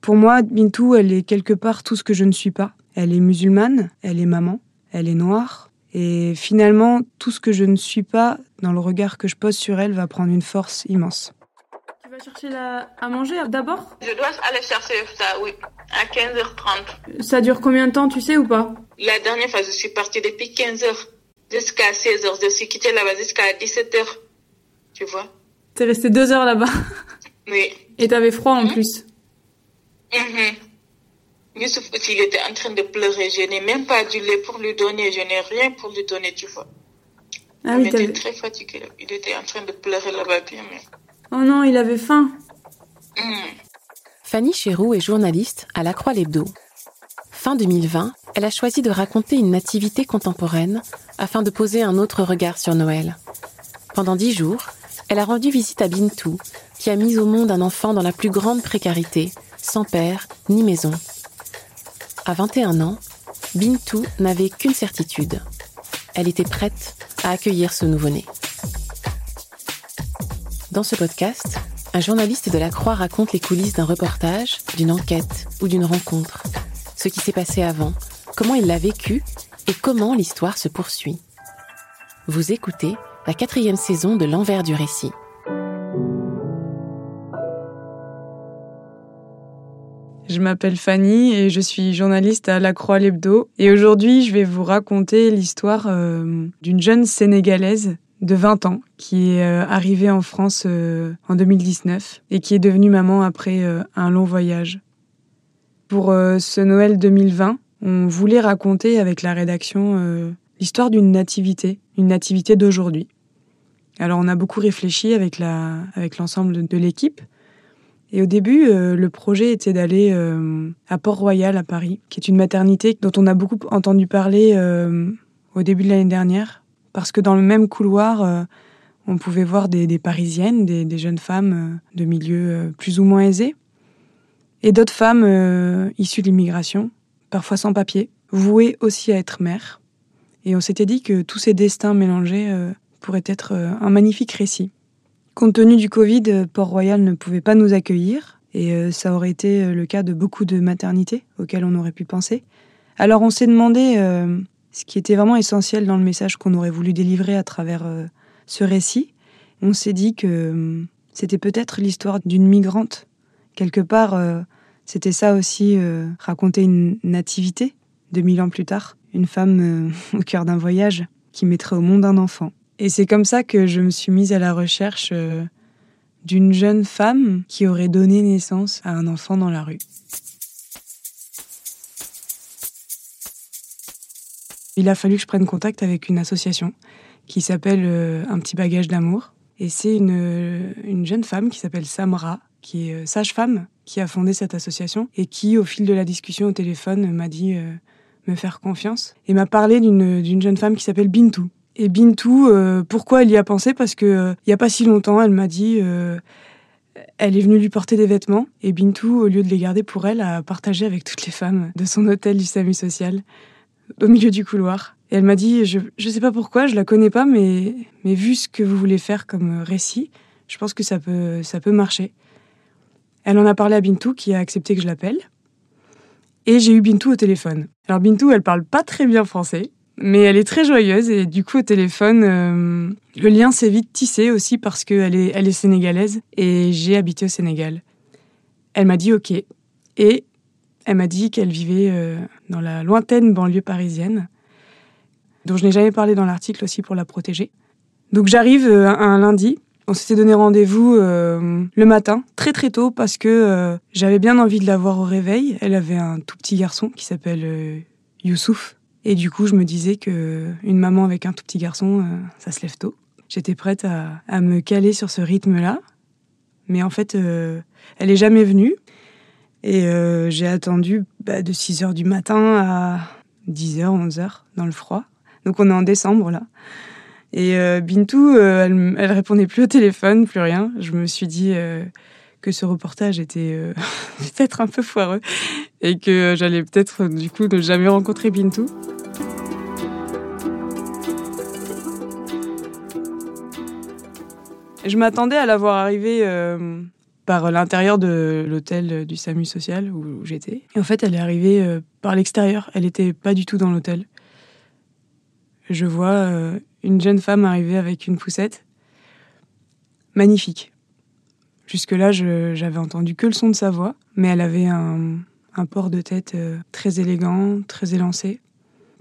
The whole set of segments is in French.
Pour moi, Bintou, elle est quelque part tout ce que je ne suis pas. Elle est musulmane, elle est maman, elle est noire. Et finalement, tout ce que je ne suis pas, dans le regard que je pose sur elle, va prendre une force immense. Tu vas chercher la... à manger d'abord? Je dois aller chercher ça, oui, à 15h30. Ça dure combien de temps, tu sais ou pas? La dernière fois, je suis partie depuis 15h jusqu'à 16h. Je suis quittée là-bas jusqu'à 17h. Tu vois T'es resté deux heures là-bas? Oui. Et t'avais froid en plus? Youssouf aussi, il était en train de pleurer. Je n'ai même pas du lait pour lui donner. Je n'ai rien pour lui donner, tu vois. Ah il oui, était très fatigué. Il était en train de pleurer là-bas, bien, mais... Oh non, il avait faim. Mhm. Fanny Chéroux est journaliste à La Croix l'Hebdo. Fin 2020, elle a choisi de raconter une nativité contemporaine afin de poser un autre regard sur Noël. Pendant dix jours, elle a rendu visite à Bintou, qui a mis au monde un enfant dans la plus grande précarité, sans père ni maison. À 21 ans, Bintou n'avait qu'une certitude. Elle était prête à accueillir ce nouveau-né. Dans ce podcast, un journaliste de la Croix raconte les coulisses d'un reportage, d'une enquête ou d'une rencontre. Ce qui s'est passé avant, comment il l'a vécu et comment l'histoire se poursuit. Vous écoutez la quatrième saison de L'envers du récit. Je m'appelle Fanny et je suis journaliste à La Croix l'Hebdo. Et aujourd'hui, je vais vous raconter l'histoire euh, d'une jeune Sénégalaise de 20 ans qui est euh, arrivée en France euh, en 2019 et qui est devenue maman après un long voyage. Pour ce Noël 2020, on voulait raconter avec la rédaction l'histoire d'une nativité, une nativité d'aujourd'hui. Alors on a beaucoup réfléchi avec l'ensemble de l'équipe. Et au début, euh, le projet était d'aller euh, à Port-Royal à Paris, qui est une maternité dont on a beaucoup entendu parler euh, au début de l'année dernière, parce que dans le même couloir, on pouvait voir des, Parisiennes, des, des jeunes femmes de milieux plus ou moins aisés, et d'autres femmes issues de l'immigration, parfois sans papier, vouées aussi à être mères. Et on s'était dit que tous ces destins mélangés pourraient être un magnifique récit. Compte tenu du Covid, euh, Port-Royal ne pouvait pas nous accueillir, et euh, ça aurait été euh, le cas de beaucoup de maternités auxquelles on aurait pu penser. Alors on s'est demandé ce qui était vraiment essentiel dans le message qu'on aurait voulu délivrer à travers ce récit. On s'est dit que c'était peut-être l'histoire d'une migrante. Quelque part, c'était ça aussi, raconter une nativité, 2000 ans plus tard, une femme au cœur d'un voyage qui mettrait au monde un enfant. Et c'est comme ça que je me suis mise à la recherche euh, d'une jeune femme qui aurait donné naissance à un enfant dans la rue. Il a fallu que je prenne contact avec une association qui s'appelle euh, Un petit bagage d'amour. Et c'est une, euh, une jeune femme qui s'appelle Samra, qui est sage-femme, qui a fondé cette association et qui, au fil de la discussion au téléphone, m'a dit me faire confiance et m'a parlé d'une jeune femme qui s'appelle Bintou. Et Bintou, euh, pourquoi elle y a pensé? Parce que euh, il y a pas si longtemps, elle m'a dit, euh, elle est venue lui porter des vêtements et Bintou, au lieu de les garder pour elle, a partagé avec toutes les femmes de son hôtel du SAMU social au milieu du couloir. Et elle m'a dit, je je sais pas pourquoi, je la connais pas, mais mais vu ce que vous voulez faire comme récit, je pense que ça peut ça peut marcher. Elle en a parlé à Bintou qui a accepté que je l'appelle. Et j'ai eu Bintou au téléphone. Alors Bintou, elle parle pas très bien français, mais elle est très joyeuse et du coup au téléphone, euh, le lien s'est vite tissé aussi parce qu'elle est, elle est sénégalaise et j'ai habité au Sénégal. Elle m'a dit OK et elle m'a dit qu'elle vivait euh, dans la lointaine banlieue parisienne, dont je n'ai jamais parlé dans l'article aussi pour la protéger. Donc j'arrive euh, un lundi. On s'était donné rendez-vous le matin, très très tôt, parce que j'avais bien envie de la voir au réveil. Elle avait un tout petit garçon qui s'appelle Youssouf. Et du coup, je me disais que une maman avec un tout petit garçon, euh, ça se lève tôt. J'étais prête à, me caler sur ce rythme-là. Mais en fait, euh, elle est jamais venue. Et euh, j'ai attendu bah, de 6 h du matin à 10 h, 11 h dans le froid. Donc on est en décembre là. Et Bintou, elle, elle répondait plus au téléphone, plus rien. Je me suis dit que ce reportage était peut-être un peu foireux et que j'allais peut-être du coup ne jamais rencontrer Bintou. Je m'attendais à la voir arriver euh, par l'intérieur de l'hôtel du SAMU social où j'étais. Et en fait, elle est arrivée euh, par l'extérieur. Elle n'était pas du tout dans l'hôtel. Je vois euh, une jeune femme arriver avec une poussette. Magnifique. Jusque-là, j'avais entendu que le son de sa voix, mais elle avait un, un port de tête très élégant, très élancé,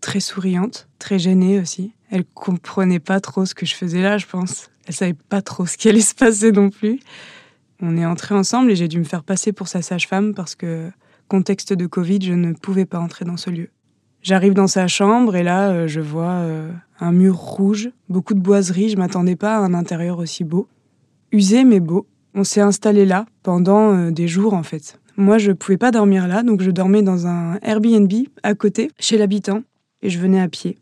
très souriante, très gênée aussi. Elle comprenait pas trop ce que je faisais là, je pense. Elle savait pas trop ce qui allait se passer non plus. On est entrés ensemble et j'ai dû me faire passer pour sa sage-femme parce que, contexte de Covid, je ne pouvais pas entrer dans ce lieu. J'arrive dans sa chambre et là, euh, je vois euh, un mur rouge, beaucoup de boiseries. Je m'attendais pas à un intérieur aussi beau. Usé mais beau. On s'est installé là pendant euh, des jours en fait. Moi, je pouvais pas dormir là, donc je dormais dans un Airbnb à côté, chez l'habitant, et je venais à pied.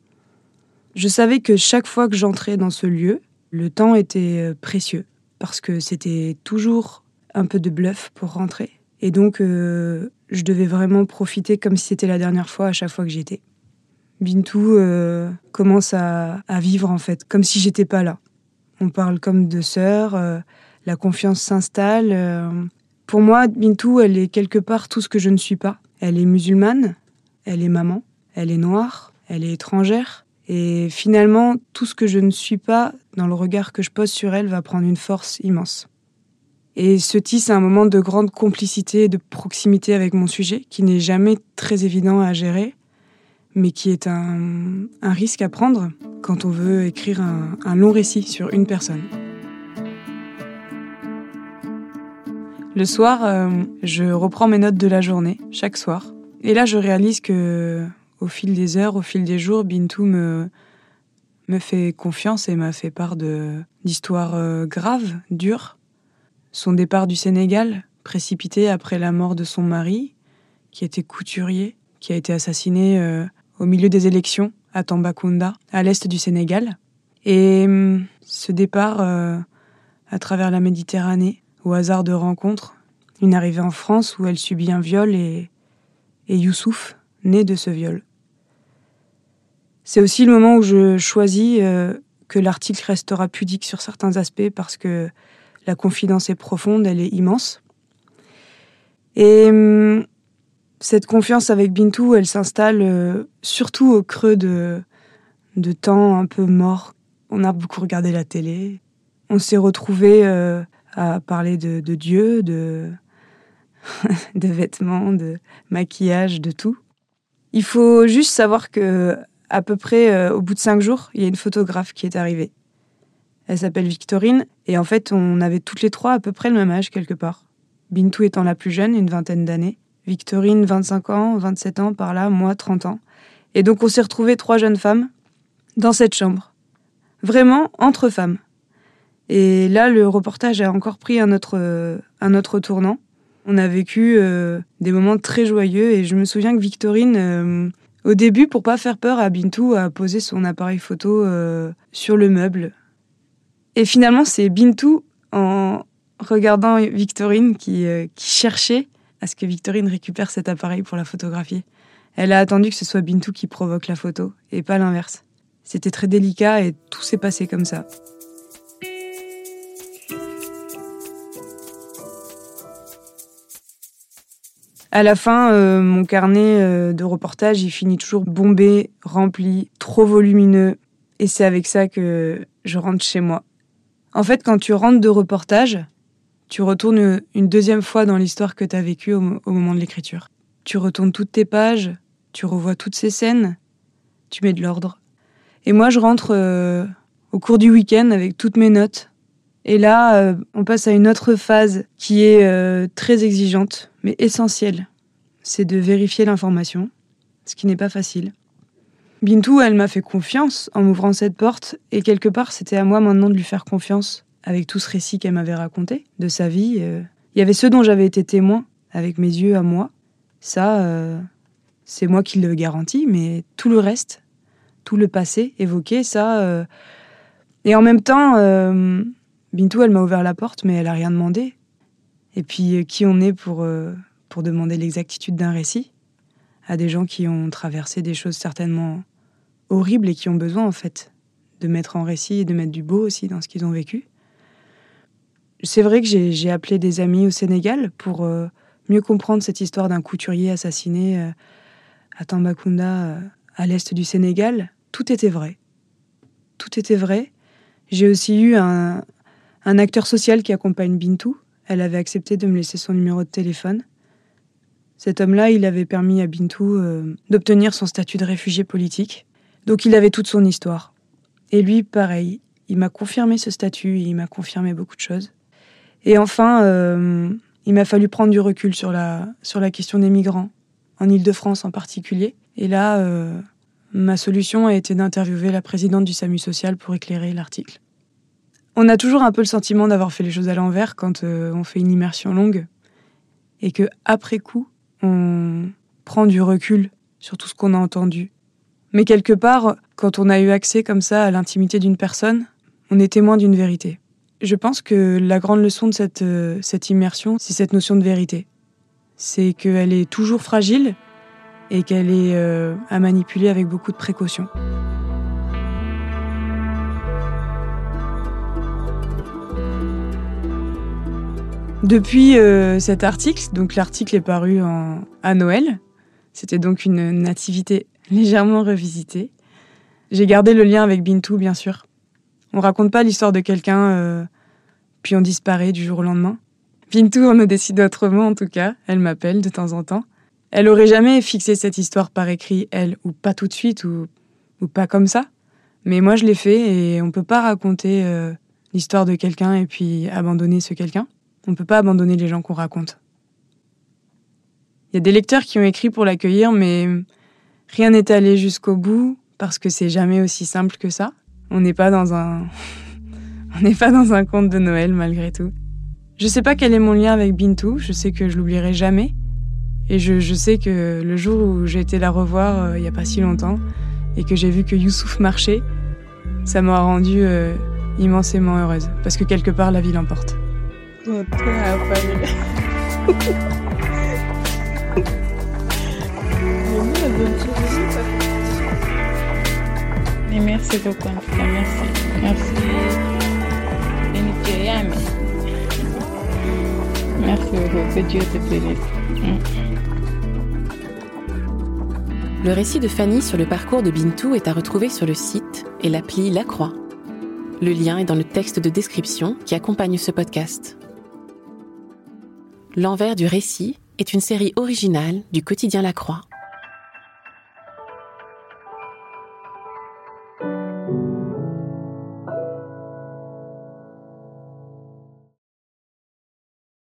Je savais que chaque fois que j'entrais dans ce lieu, le temps était euh, précieux, parce que c'était toujours un peu de bluff pour rentrer. Et donc, euh, je devais vraiment profiter comme si c'était la dernière fois à chaque fois que j'y étais. Bintou euh, commence à, vivre en fait, comme si j'étais pas là. On parle comme de sœurs, la confiance s'installe. Pour moi, Bintou, elle est quelque part tout ce que je ne suis pas. Elle est musulmane, elle est maman, elle est noire, elle est étrangère. Et finalement, tout ce que je ne suis pas, dans le regard que je pose sur elle, va prendre une force immense. Et se tisse un moment de grande complicité et de proximité avec mon sujet, qui n'est jamais très évident à gérer, mais qui est un, un risque à prendre quand on veut écrire un, long récit sur une personne. Le soir, euh, je reprends mes notes de la journée, chaque soir. Et là, je réalise que, au fil des heures, au fil des jours, Bintou me, fait confiance et m'a fait part d'histoires euh, graves, dures. Son départ du Sénégal, précipité après la mort de son mari, qui était couturier, qui a été assassiné euh, au milieu des élections à Tambacounda, à l'est du Sénégal. Et hum, ce départ euh, à travers la Méditerranée, au hasard de rencontres, une arrivée en France où elle subit un viol et, et Youssouf, né de ce viol. C'est aussi le moment où je choisis euh, que l'article restera pudique sur certains aspects parce que la confidence est profonde, elle est immense. Et hum, cette confiance avec Bintou, elle s'installe euh, surtout au creux de, temps un peu mort. On a beaucoup regardé la télé. On s'est retrouvés euh, à parler de, de Dieu, de, de vêtements, de maquillage, de tout. Il faut juste savoir que à peu près euh, au bout de cinq jours, il y a une photographe qui est arrivée. Elle s'appelle Victorine et en fait, on avait toutes les trois à peu près le même âge quelque part. Bintou étant la plus jeune, une vingtaine d'années. Victorine, 25 ans, 27 ans par là, moi, 30 ans. Et donc, on s'est retrouvés trois jeunes femmes dans cette chambre. Vraiment entre femmes. Et là, le reportage a encore pris un autre, euh, un autre tournant. On a vécu euh, des moments très joyeux et je me souviens que Victorine, euh, au début, pour pas faire peur à Bintou, a posé son appareil photo euh, sur le meuble. Et finalement, c'est Bintou, en regardant Victorine, qui, qui cherchait à ce que Victorine récupère cet appareil pour la photographier. Elle a attendu que ce soit Bintou qui provoque la photo et pas l'inverse. C'était très délicat et tout s'est passé comme ça. À la fin, euh, mon carnet euh, de reportage, il finit toujours bombé, rempli, trop volumineux. Et c'est avec ça que je rentre chez moi. En fait, quand tu rentres de reportage, tu retournes une deuxième fois dans l'histoire que tu as vécue au, moment de l'écriture. Tu retournes toutes tes pages, tu revois toutes ces scènes, tu mets de l'ordre. Et moi, je rentre euh, au cours du week-end avec toutes mes notes. Et là, on passe à une autre phase qui est très exigeante, mais essentielle. C'est de vérifier l'information, ce qui n'est pas facile. Bintou, elle m'a fait confiance en m'ouvrant cette porte, et quelque part, c'était à moi maintenant de lui faire confiance avec tout ce récit qu'elle m'avait raconté de sa vie. euh. Il y avait ceux dont j'avais été témoin, avec mes yeux à moi. Ça, euh, c'est moi qui le garantis, mais tout le reste, tout le passé évoqué, ça. euh, Et en même temps, Bintou, elle m'a ouvert la porte, mais elle a rien demandé. Et puis, euh, qui on est pour, euh, pour demander l'exactitude d'un récit à des gens qui ont traversé des choses certainement horribles et qui ont besoin, en fait, de mettre en récit et de mettre du beau aussi dans ce qu'ils ont vécu. C'est vrai que j'ai appelé des amis au Sénégal pour euh, mieux comprendre cette histoire d'un couturier assassiné à Tambacounda, à l'est du Sénégal. Tout était vrai. Tout était vrai. J'ai aussi eu un, un acteur social qui accompagne Bintou. Elle avait accepté de me laisser son numéro de téléphone. Cet homme-là, il avait permis à Bintou euh, d'obtenir son statut de réfugié politique. Donc il avait toute son histoire. Et lui, pareil, il m'a confirmé ce statut, et il m'a confirmé beaucoup de choses. Et enfin, euh, il m'a fallu prendre du recul sur la, sur la question des migrants, en Ile-de-France en particulier. Et là, euh, ma solution a été d'interviewer la présidente du SAMU social pour éclairer l'article. On a toujours un peu le sentiment d'avoir fait les choses à l'envers quand euh, on fait une immersion longue et que après coup, on prend du recul sur tout ce qu'on a entendu. Mais quelque part, quand on a eu accès comme ça à l'intimité d'une personne, on est témoin d'une vérité. Je pense que la grande leçon de cette, euh, cette immersion, c'est cette notion de vérité. C'est qu'elle est toujours fragile et qu'elle est euh, à manipuler avec beaucoup de précaution. Depuis euh, cet article, donc l'article est paru en- à Noël, c'était donc une nativité légèrement revisitée. J'ai gardé le lien avec Bintou, bien sûr. On raconte pas l'histoire de quelqu'un, euh, puis on disparaît du jour au lendemain. Bintou en a décidé autrement, en tout cas. Elle m'appelle de temps en temps. Elle aurait jamais fixé cette histoire par écrit, elle, ou pas tout de suite, ou, ou pas comme ça. Mais moi, je l'ai fait et on peut pas raconter euh, l'histoire de quelqu'un et puis abandonner ce quelqu'un. On peut pas abandonner les gens qu'on raconte. Il y a des lecteurs qui ont écrit pour l'accueillir, mais rien n'est allé jusqu'au bout parce que c'est jamais aussi simple que ça. On n'est pas dans un, on n'est pas dans un conte de Noël malgré tout. Je sais pas quel est mon lien avec Bintou. Je sais que je l'oublierai jamais. Et je, sais que le jour où j'ai été la revoir euh, il y a pas si longtemps et que j'ai vu que Youssouf marchait, ça m'a rendue euh, immensément heureuse parce que quelque part la vie l'emporte. Et merci beaucoup, en tout cas, merci. Merci. Merci beaucoup, que Dieu te bénisse. Le récit de Fanny sur le parcours de Bintou est à retrouver sur le site et l'appli La Croix. Le lien est dans le texte de description qui accompagne ce podcast. L'envers du récit est une série originale du quotidien La Croix.